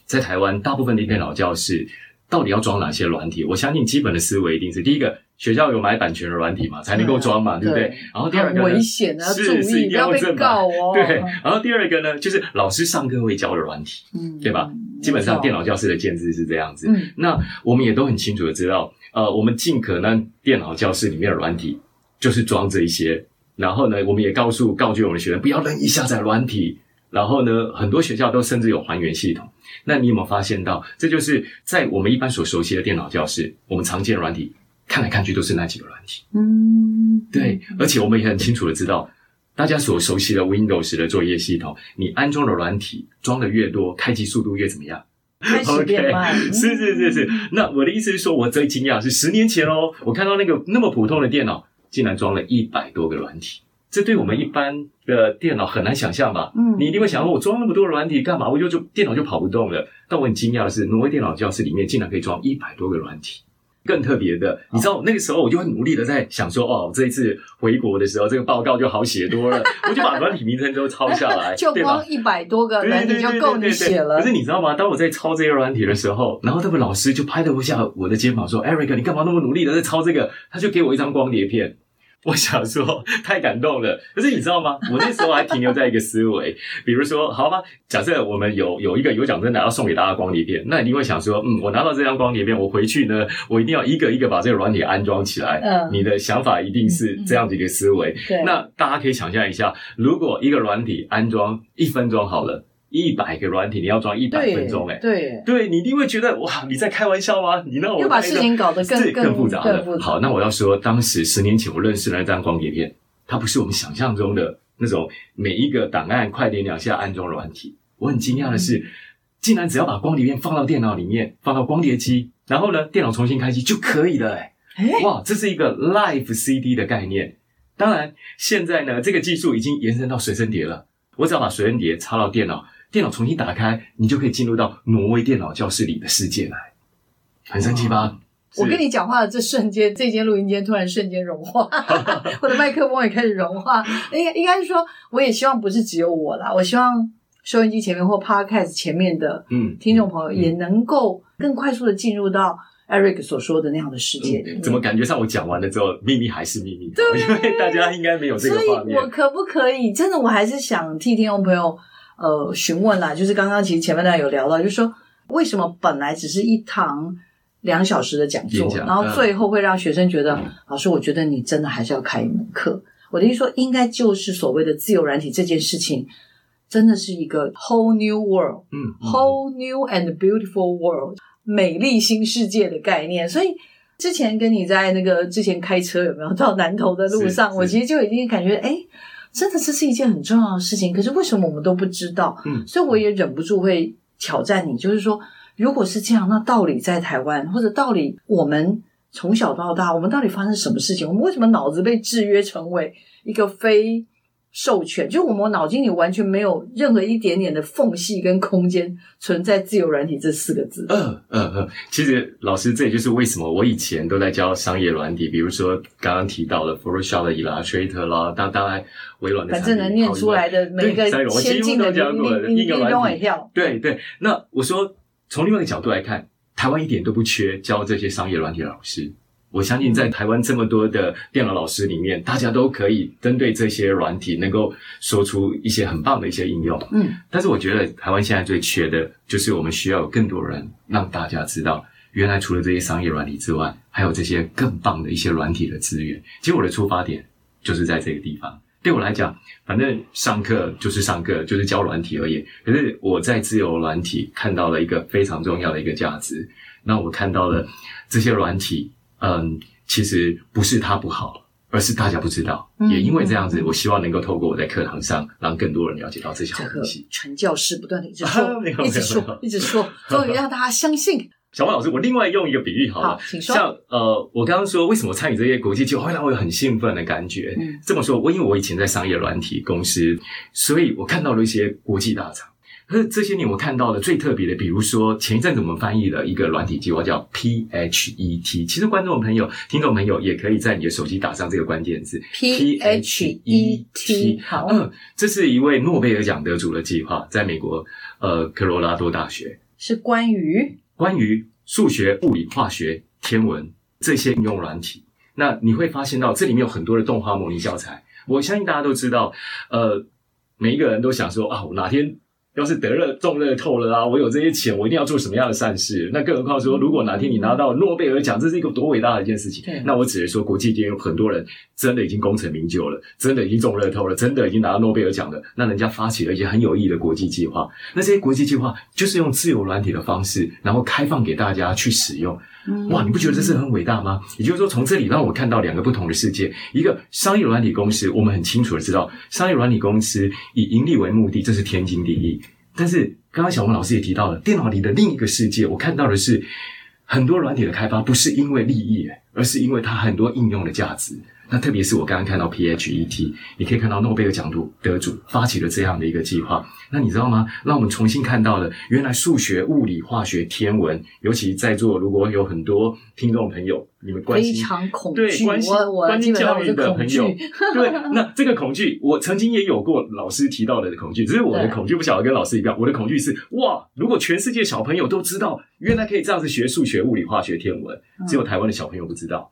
在台湾大部分的电脑教室。到底要装哪些软体？我相信基本的思维一定是第一个，学校有买版权的软体嘛，才能够装嘛，对不对？然后第二个呢，危险啊，注意不要被告哦。对，然后第二个呢，就是老师上课会教的软体，嗯，对吧？基本上电脑教室的建制是这样子。嗯，那我们也都很清楚的知道，呃，我们尽可能电脑教室里面的软体就是装这一些，然后呢，我们也告诉告诫我们的学生不要任意下载软体。然后呢，很多学校都甚至有还原系统。那你有没有发现到，这就是在我们一般所熟悉的电脑教室，我们常见的软体，看来看去都是那几个软体。嗯，对。而且我们也很清楚的知道，大家所熟悉的 Windows 的作业系统，你安装的软体装的越多，开机速度越怎么样？开始 变慢。Okay, 是是是是。那我的意思是说，我最惊讶是十年前哦，我看到那个那么普通的电脑，竟然装了一百多个软体。这对我们一般的电脑很难想象吧？嗯，你一定会想说，我装那么多软体干嘛？我就就电脑就跑不动了。但我很惊讶的是，挪威电脑教室里面竟然可以装一百多个软体。更特别的，你知道那个时候我就会努力的在想说，哦，这一次回国的时候，这个报告就好写多了。我就把软体名称都抄下来，就光一百多个软体就够你写了。可是你知道吗？当我在抄这些软体的时候，然后那位老师就拍了一下我的肩膀说：“Eric，你干嘛那么努力的在抄这个？”他就给我一张光碟片。我想说太感动了，可是你知道吗？我那时候还停留在一个思维，比如说，好吧，假设我们有有一个有奖征答要送给大家光碟片，那你一定会想说，嗯，我拿到这张光碟片，我回去呢，我一定要一个一个把这个软体安装起来。嗯，你的想法一定是这样的一个思维。对、嗯，那大家可以想象一下，如果一个软体安装一分钟好了。一百个软体，你要装一百分钟，欸，哎，对，对，你一定会觉得哇，你在开玩笑吗？你让我又把事情搞得更更复杂了。好，那我要说，当时十年前我认识了那张光碟片，它不是我们想象中的那种每一个档案快点两下安装软体。我很惊讶的是，嗯、竟然只要把光碟片放到电脑里面，放到光碟机，然后呢，电脑重新开机就可以了，欸，哎，哇，这是一个 Live CD 的概念。当然，现在呢，这个技术已经延伸到随身碟了。我只要把随身碟插到电脑。电脑重新打开，你就可以进入到挪威电脑教室里的世界来，很神奇吧？我跟你讲话的这瞬间，这间录音间突然瞬间融化，我的麦克风也开始融化。应该应该是说，我也希望不是只有我啦，我希望收音机前面或 Podcast 前面的嗯听众朋友也能够更快速的进入到 Eric 所说的那样的世界里、嗯。怎么感觉上我讲完了之后，秘密还是秘密？对，因为大家应该没有这个画面。所以我可不可以？真的，我还是想替听众朋友。呃，询问啦，就是刚刚其实前面呢有聊到，就是说为什么本来只是一堂两小时的讲座，讲然后最后会让学生觉得，嗯、老师，我觉得你真的还是要开一门课。我的意思说，应该就是所谓的自由软体这件事情，真的是一个 whole new world，嗯，嗯，whole new and beautiful world，美丽新世界的概念。所以之前跟你在那个之前开车有没有到南投的路上，我其实就已经感觉，哎。真的这是一件很重要的事情，可是为什么我们都不知道？嗯，所以我也忍不住会挑战你，就是说，如果是这样，那道理在台湾，或者道理我们从小到大，我们到底发生什么事情？我们为什么脑子被制约成为一个非授权，就我们脑筋里完全没有任何一点点的缝隙跟空间存在“自由软体”这四个字。嗯嗯嗯，其实老师，这也就是为什么我以前都在教商业软体，比如说刚刚提到的 Photoshop 的 Illustrator 啦，当当然微软的，反正能念出来的每一个先进的应用软体，对对。那我说，从另外一个角度来看，台湾一点都不缺教这些商业软体的老师。我相信在台湾这么多的电脑老师里面，大家都可以针对这些软体能够说出一些很棒的一些应用。嗯，但是我觉得台湾现在最缺的就是我们需要有更多人让大家知道，原来除了这些商业软体之外，还有这些更棒的一些软体的资源。其实我的出发点就是在这个地方。对我来讲，反正上课就是上课，就是教软体而已。可是我在自由软体看到了一个非常重要的一个价值。那我看到了这些软体。嗯，其实不是他不好，而是大家不知道。嗯、也因为这样子，我希望能够透过我在课堂上，让更多人了解到这些好东西。传教士不断的一直 说，一直说，一直说，终于让大家相信。小王老师，我另外用一个比喻好了，好请说。像呃，我刚刚说为什么参与这些国际计划会让我有很兴奋的感觉？嗯，这么说，我因为我以前在商业软体公司，所以我看到了一些国际大厂。可 是这些年我看到的最特别的，比如说前一阵子我们翻译了一个软体计划叫 PHET。其实观众朋友、听众朋友也可以在你的手机打上这个关键字 PHET。好，嗯，这是一位诺贝尔奖得主的计划，在美国呃科罗拉多大学，是关于关于数学、物理、化学、天文这些应用软体。那你会发现到这里面有很多的动画模拟教材。我相信大家都知道，呃，每一个人都想说啊，我哪天。要是得热中乐透了啊，我有这些钱，我一定要做什么样的善事？那更何况说，如果哪天你拿到诺贝尔奖，这是一个多伟大的一件事情。那我只能说，国际间有很多人真的已经功成名就了，真的已经中乐透了，真的已经拿到诺贝尔奖了。那人家发起了一些很有意义的国际计划，那这些国际计划就是用自由软体的方式，然后开放给大家去使用。哇，你不觉得这是很伟大吗？也就是说，从这里让我看到两个不同的世界：一个商业软体公司，我们很清楚的知道，商业软体公司以盈利为目的，这是天经地义。但是刚刚小文老师也提到了，电脑里的另一个世界，我看到的是很多软体的开发不是因为利益，而是因为它很多应用的价值。那特别是我刚刚看到 PHET，你可以看到诺贝尔奖得主发起了这样的一个计划。那你知道吗？让我们重新看到了原来数学、物理、化学、天文，尤其在座如果有很多听众朋友，你们关心非常恐惧，对关心我我关心教育的朋友，对，那这个恐惧，我曾经也有过老师提到的恐惧，只是我的恐惧不晓得跟老师一样。我的恐惧是哇，如果全世界小朋友都知道原来可以这样子学数学、物理、化学、天文，只有台湾的小朋友不知道。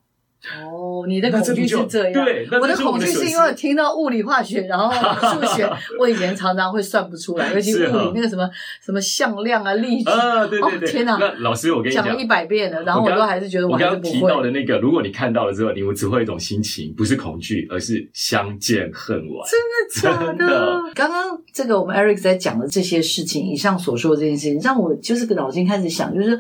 哦，你的恐惧是这样。对，我的恐惧是因为听到物理、化学，然后数学，我以前常常会算不出来，尤其物理那个什么什么向量啊、力矩啊，对对对，天哪！那老师，我跟你讲，讲了一百遍了，然后我都还是觉得我刚刚提到的那个，如果你看到了之后，你会只会一种心情，不是恐惧，而是相见恨晚。真的假 的？刚刚这个我们 Eric 在讲的这些事情，以上所说的这件事情，让我就是个脑筋开始想，就是。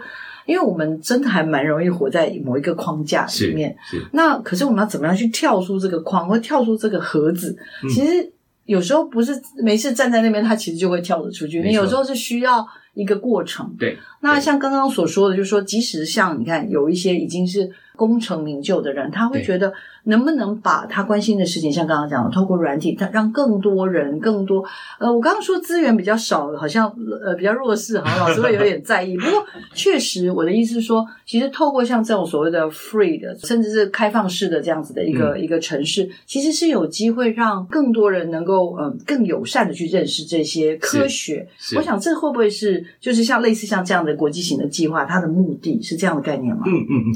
因为我们真的还蛮容易活在某一个框架里面，是，是。那可是我们要怎么样去跳出这个框，或跳出这个盒子？嗯、其实有时候不是没事站在那边，它其实就会跳得出去。你有时候是需要一个过程。对。那像刚刚所说的，就是说，即使像你看，有一些已经是功成名就的人，他会觉得。能不能把他关心的事情，像刚刚讲的，透过软体，他让更多人、更多……呃，我刚刚说资源比较少，好像呃比较弱势，好像老师会有点在意。不过确实，我的意思是说，其实透过像这种所谓的 free 的，甚至是开放式的这样子的一个、嗯、一个城市，其实是有机会让更多人能够嗯、呃、更友善的去认识这些科学。我想这会不会是就是像类似像这样的国际型的计划，它的目的是这样的概念吗？嗯嗯嗯。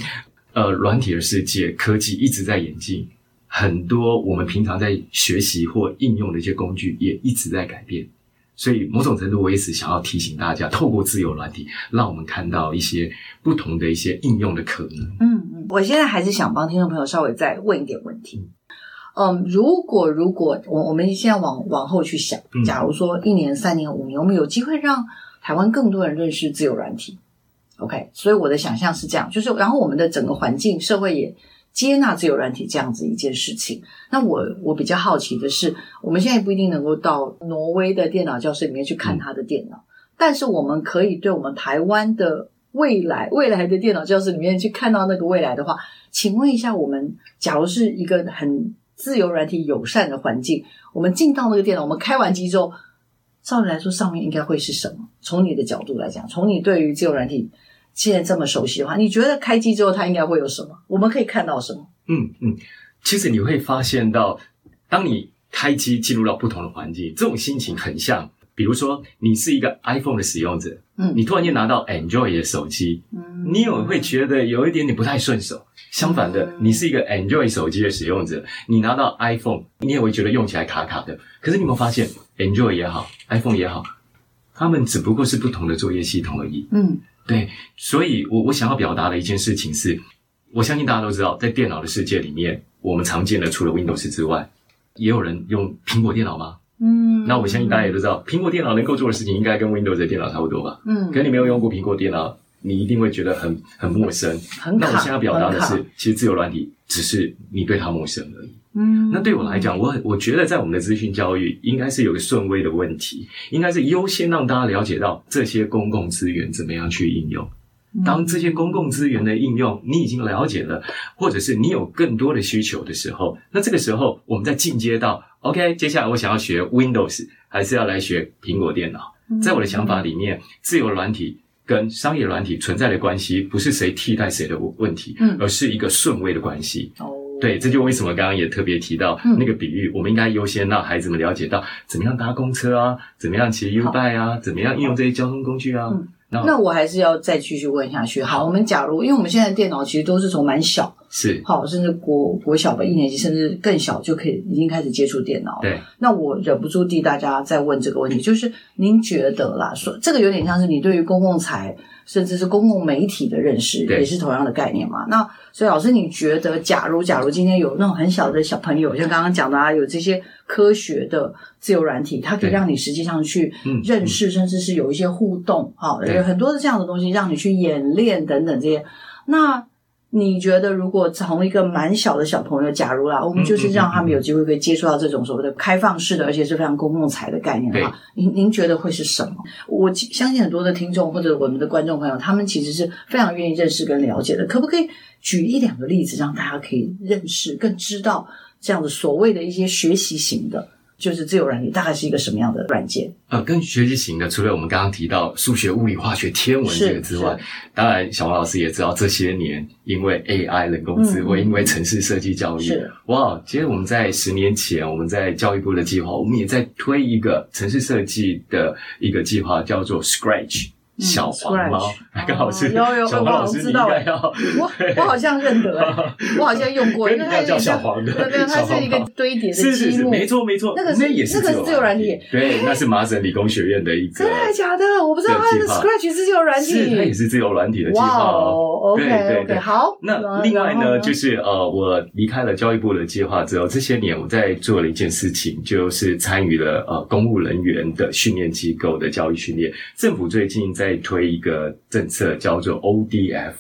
呃，软体的世界，科技一直在演进，很多我们平常在学习或应用的一些工具也一直在改变。所以，某种程度，我也是想要提醒大家，透过自由软体，让我们看到一些不同的一些应用的可能。嗯嗯，我现在还是想帮听众朋友稍微再问一点问题。嗯，如果如果我我们现在往往后去想，假如说一年、三年、五年，我们有机会让台湾更多人认识自由软体。OK，所以我的想象是这样，就是然后我们的整个环境、社会也接纳自由软体这样子一件事情。那我我比较好奇的是，我们现在不一定能够到挪威的电脑教室里面去看他的电脑，嗯、但是我们可以对我们台湾的未来未来的电脑教室里面去看到那个未来的话，请问一下，我们假如是一个很自由软体友善的环境，我们进到那个电脑，我们开完机之后，照理来说上面应该会是什么？从你的角度来讲，从你对于自由软体现在这么熟悉的话，你觉得开机之后它应该会有什么？我们可以看到什么？嗯嗯，其实你会发现到，当你开机进入到不同的环境，这种心情很像。比如说，你是一个 iPhone 的使用者，嗯，你突然间拿到 Android 的手机，嗯，你也会觉得有一点点不太顺手。相反的，你是一个 Android 手机的使用者，你拿到 iPhone，你也会觉得用起来卡卡的。可是你有没有发现，Android 也好，iPhone 也好，他们只不过是不同的作业系统而已。嗯，对。所以我我想要表达的一件事情是，我相信大家都知道，在电脑的世界里面，我们常见的除了 Windows 之外，也有人用苹果电脑吗？嗯，那我相信大家也都知道，苹果电脑能够做的事情应该跟 Windows 的电脑差不多吧？嗯，可是你没有用过苹果电脑，你一定会觉得很很陌生。很卡。那我现在要表达的是，其实自由软体只是你对它陌生而已。嗯，那对我来讲，我我觉得在我们的资讯教育应该是有个顺位的问题，应该是优先让大家了解到这些公共资源怎么样去应用。当这些公共资源的应用你已经了解了，或者是你有更多的需求的时候，那这个时候我们再进阶到 OK，接下来我想要学 Windows，还是要来学苹果电脑？在我的想法里面，自由软体跟商业软体存在的关系，不是谁替代谁的问题，嗯而是一个顺位的关系。哦对，这就为什么刚刚也特别提到那个比喻，我们应该优先让孩子们了解到怎么样搭公车啊，怎么样骑 U-bike 啊，怎么样应用这些交通工具啊。那我还是要再继续问下去。好，我们假如因为我们现在电脑其实都是从蛮小，是好，甚至国国小吧，一年级甚至更小就可以已经开始接触电脑。对。那我忍不住替大家再问这个问题，就是您觉得啦，说这个有点像是你对于公共财甚至是公共媒体的认识，也是同样的概念嘛？那所以老师，你觉得假如假如今天有那种很小的小朋友，像刚刚讲的啊，有这些。科学的自由软体，它可以让你实际上去认识，甚至是有一些互动，好，有很多的这样的东西，让你去演练等等这些。那你觉得，如果从一个蛮小的小朋友，假如啦，我们就是让他们有机会可以接触到这种所谓的开放式的，而且是非常公共财的概念的话，您您觉得会是什么？我相信很多的听众或者我们的观众朋友，他们其实是非常愿意认识跟了解的。可不可以举一两个例子，让大家可以认识、更知道？这样的所谓的一些学习型的，就是自由软体，大概是一个什么样的软件？呃，跟学习型的，除了我们刚刚提到数学、物理、化学、天文这个之外，当然小王老师也知道，这些年因为 AI 人工智慧，嗯、因为城市设计教育，哇，其实我们在十年前，我们在教育部的计划，我们也在推一个城市设计的一个计划，叫做 Scratch。小黄猫，刚好是小黄老师你应该要，我我好像认得，我好像用过，因为它叫小黄的，对对，它是一个堆叠的积木，是是是，没错没错，那个那也是个自由软体，对，那是麻省理工学院的一个，真的假的？我不知道它是 Scratch 是自由软体，是它也是自由软体的计划哦。对对对，好。那另外呢，就是呃，我离开了教育部的计划之后，这些年我在做了一件事情，就是参与了呃公务人员的训练机构的教育训练。政府最近在推一个。政策叫做 ODF，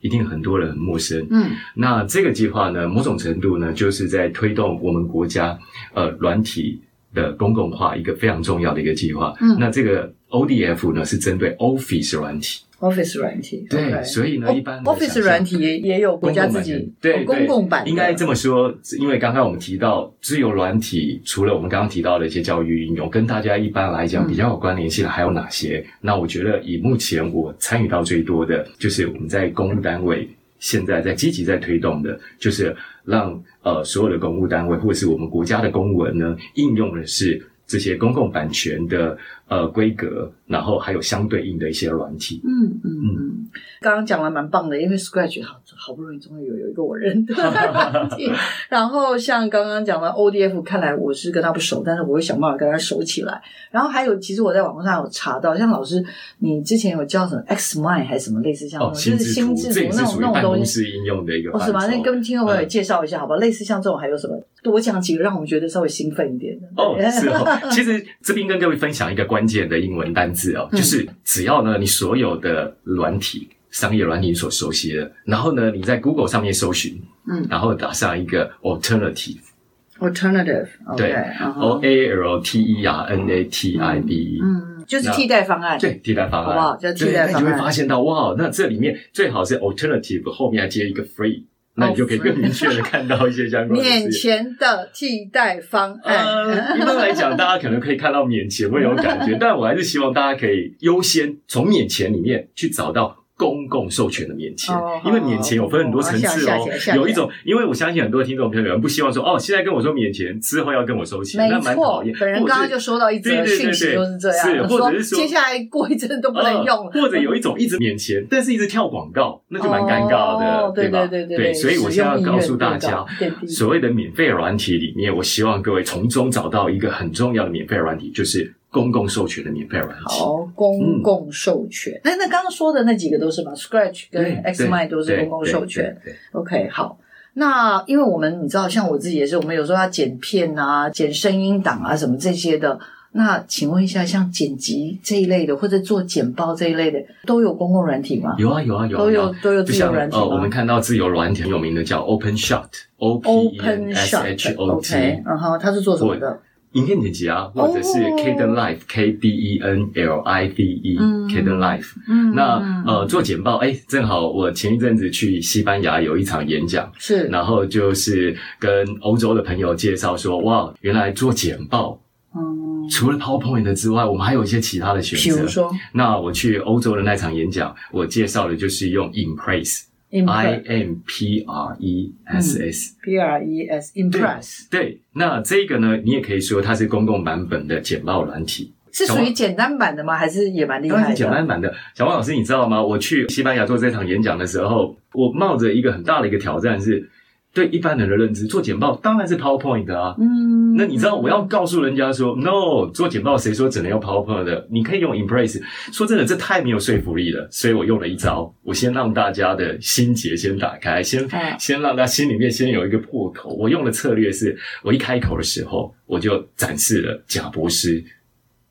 一定很多人很陌生。嗯，那这个计划呢，某种程度呢，就是在推动我们国家呃软体的公共化一个非常重要的一个计划。嗯，那这个 ODF 呢，是针对 Office 软体。Office 软体对，所以呢，一般 Office 软体也也有国家自己对公共版，应该这么说，因为刚刚我们提到自由软体，除了我们刚刚提到的一些教育应用，跟大家一般来讲比较有关联性的还有哪些？那我觉得以目前我参与到最多的，就是我们在公务单位现在在积极在推动的，就是让呃所有的公务单位或者是我们国家的公文呢，应用的是这些公共版权的。呃，规格，然后还有相对应的一些软体。嗯嗯嗯，刚刚讲的蛮棒的，因为 Scratch 好好不容易终于有有一个我认得的。然后像刚刚讲的 ODF，看来我是跟他不熟，但是我会想办法跟他熟起来。然后还有，其实我在网络上有查到，像老师你之前有教什么 Xmind 还是什么类似像，哦，就是心智图那种那种东西应用的一个，哦，是吗？那跟听众朋友介绍一下，好吧？类似像这种还有什么？多讲几个，让我们觉得稍微兴奋一点的。哦，是哦。其实这边跟各位分享一个关。关键的英文单字哦，就是只要呢，你所有的软体、商业软体所熟悉的，然后呢，你在 Google 上面搜寻，嗯，然后打上一个 alternative，alternative，对，O A L T E R N A T I V E，嗯，就是替代方案，对，替代方案，好不好？叫替代方案，你就会发现到哇，那这里面最好是 alternative 后面还接一个 free。那你就可以更明确的看到一些相关的免钱的替代方案。呃，一般来讲，大家可能可以看到免钱会有感觉，但我还是希望大家可以优先从免钱里面去找到。公共授权的免钱，因为免钱有分很多层次哦。有一种，因为我相信很多听众朋友们不希望说，哦，现在跟我说免钱，之后要跟我收钱，那蛮讨厌。本人刚刚就收到一则讯息，就是这样，是，或者是说接下来过一阵都不能用了。或者有一种一直免钱，但是一直跳广告，那就蛮尴尬的，对吧？对对对，所以我现在要告诉大家，所谓的免费软体里面，我希望各位从中找到一个很重要的免费软体，就是。公共授权的免费软件。好，公共授权。那、嗯、那刚刚说的那几个都是吧？Scratch 跟 Xmind 都是公共授权。OK，好。那因为我们你知道，像我自己也是，我们有时候要剪片啊、剪声音档啊什么这些的。那请问一下，像剪辑这一类的，或者做剪报这一类的，都有公共软体吗？有啊，有啊，有啊，都有都有自由软体。呃，我们看到自由软体很有名的叫 OpenShot，O P E N S H O T。然后，它是做什么的？影片剪辑啊，或者是 Caden Life、oh, K D E N L I V E、嗯、Kdenlive。嗯，那呃做简报，哎，正好我前一阵子去西班牙有一场演讲，是，然后就是跟欧洲的朋友介绍说，哇，原来做简报，嗯，除了 PowerPoint 之外，我们还有一些其他的选择。比如说，那我去欧洲的那场演讲，我介绍的就是用 Impress。I M P R E S S，P R E S，Impress。对，那这个呢，你也可以说它是公共版本的简报软体，是属于简单版的吗？还是也蛮厉害的？简单版的。小王老师，你知道吗？我去西班牙做这场演讲的时候，我冒着一个很大的一个挑战是。对一般人的认知，做简报当然是 PowerPoint 啊。嗯，那你知道我要告诉人家说，No，做简报谁说只能用 PowerPoint 的？你可以用 Impress。说真的，这太没有说服力了。所以我用了一招，我先让大家的心结先打开，先先让他心里面先有一个破口。我用的策略是，我一开口的时候，我就展示了贾博士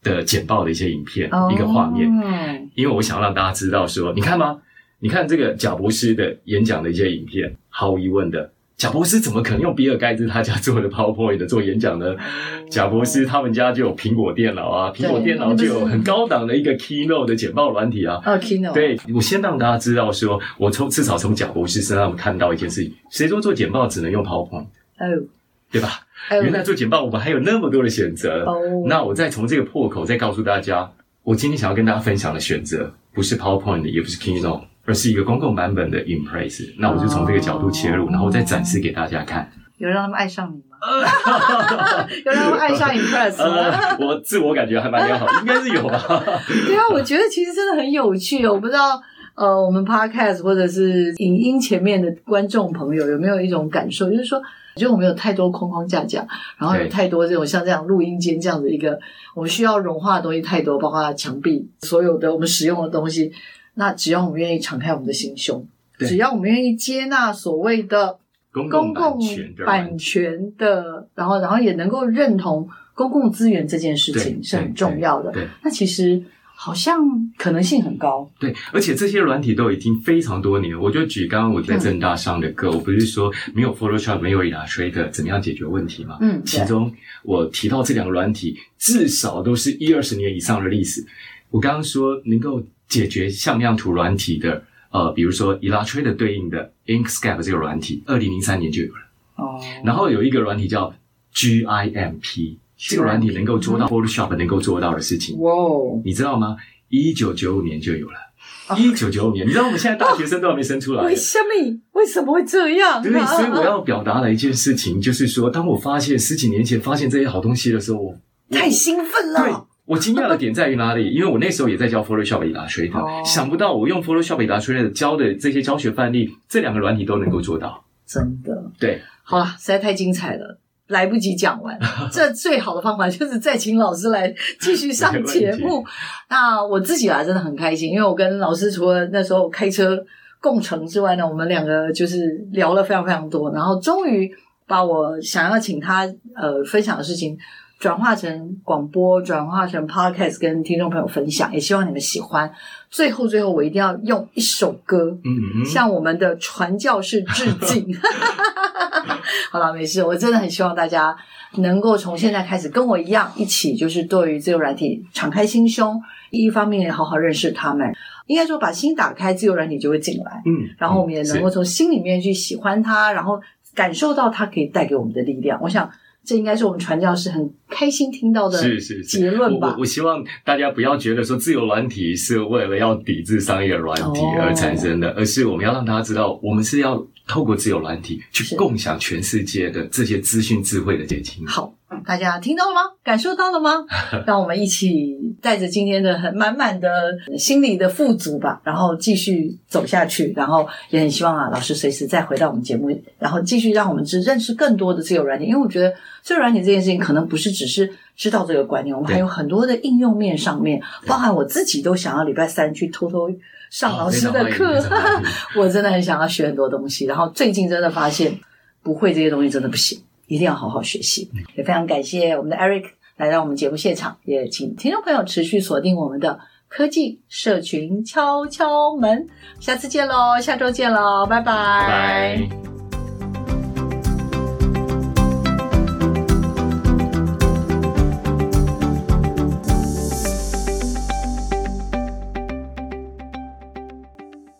的简报的一些影片，一个画面，因为我想让大家知道说，你看吗？你看这个贾博士的演讲的一些影片，毫无疑问的。贾博士怎么可能用比尔盖茨他家做的 PowerPoint 做演讲呢？贾博士他们家就有苹果电脑啊，苹果电脑就有很高档的一个 Keynote 的简报软体啊。哦，Keynote。对，我先让大家知道说，我从至少从贾博士身上看到一件事情：谁说做简报只能用 PowerPoint？哦，对吧？哦，原来做简报我们还有那么多的选择。哦，那我再从这个破口再告诉大家，我今天想要跟大家分享的选择不是 PowerPoint，也不是 Keynote。而是一个公共版本的 Impress，那我就从这个角度切入，然后再展示给大家看。有让他们爱上你吗？有让他们爱上 Impress 吗？呃，我自我感觉还蛮良好，应该是有吧。对啊，我觉得其实真的很有趣哦。我不知道，呃，我们 Podcast 或者是影音前面的观众朋友有没有一种感受，就是说，我觉得我们有太多框框架架，然后有太多这种像这样录音间这样的一个，我们需要融化的东西太多，包括墙壁所有的我们使用的东西。那只要我们愿意敞开我们的心胸，只要我们愿意接纳所谓的公共版权的，然后然后也能够认同公共资源这件事情是很重要的。那其实好像可能性很高。对，而且这些软体都已经非常多年。我就举刚刚我在正大上的课，我不是说没有 Photoshop 没有 Illustrator 怎么样解决问题吗？嗯，其中我提到这两个软体至少都是一二十年以上的历史。我刚刚说能够。解决像样图软体的，呃，比如说 Illustrator 对应的 Inkscape 这个软体，二零零三年就有了。哦。然后有一个软体叫 GIMP，这个软体能够做到 Photoshop 能够做到的事情。哇哦！你知道吗？一九九五年就有了。一九九五年，你知道我们现在大学生都还没生出来。为什么？为什么会这样？对，所以我要表达的一件事情就是说，当我发现十几年前发现这些好东西的时候，我太兴奋了。对。我惊讶的点在于哪里？因为我那时候也在教 Photoshop Illustrator，、oh. 想不到我用 Photoshop Illustrator 教的这些教学范例，这两个软体都能够做到。真的？对。好了，实在太精彩了，来不及讲完。这最好的方法就是再请老师来继续上节目。那我自己啊，真的很开心，因为我跟老师除了那时候开车共乘之外呢，我们两个就是聊了非常非常多，然后终于把我想要请他呃分享的事情。转化成广播，转化成 podcast，跟听众朋友分享，也希望你们喜欢。最后，最后，我一定要用一首歌，嗯，向我们的传教士致敬。好了，没事，我真的很希望大家能够从现在开始跟我一样，一起就是对于自由软体敞开心胸，一方面也好好认识他们。应该说把心打开，自由软体就会进来。嗯，然后我们也能够从心里面去喜欢它，然后感受到它可以带给我们的力量。我想。这应该是我们传教士很开心听到的结论吧？是是是，我我希望大家不要觉得说自由软体是为了要抵制商业软体而产生的，哦、而是我们要让大家知道，我们是要透过自由软体去共享全世界的这些资讯智慧的结晶。好。大家听到了吗？感受到了吗？让我们一起带着今天的很满满的心理的富足吧，然后继续走下去。然后也很希望啊，老师随时再回到我们节目，然后继续让我们知认识更多的自由软体。因为我觉得自由软体这件事情，可能不是只是知道这个观念，我们还有很多的应用面上面，包含我自己都想要礼拜三去偷偷上老师的课。哦、我真的很想要学很多东西。然后最近真的发现，不会这些东西真的不行。一定要好好学习，也非常感谢我们的 Eric 来到我们节目现场，也请听众朋友持续锁定我们的科技社群敲敲门，下次见喽，下周见喽，拜拜。拜拜。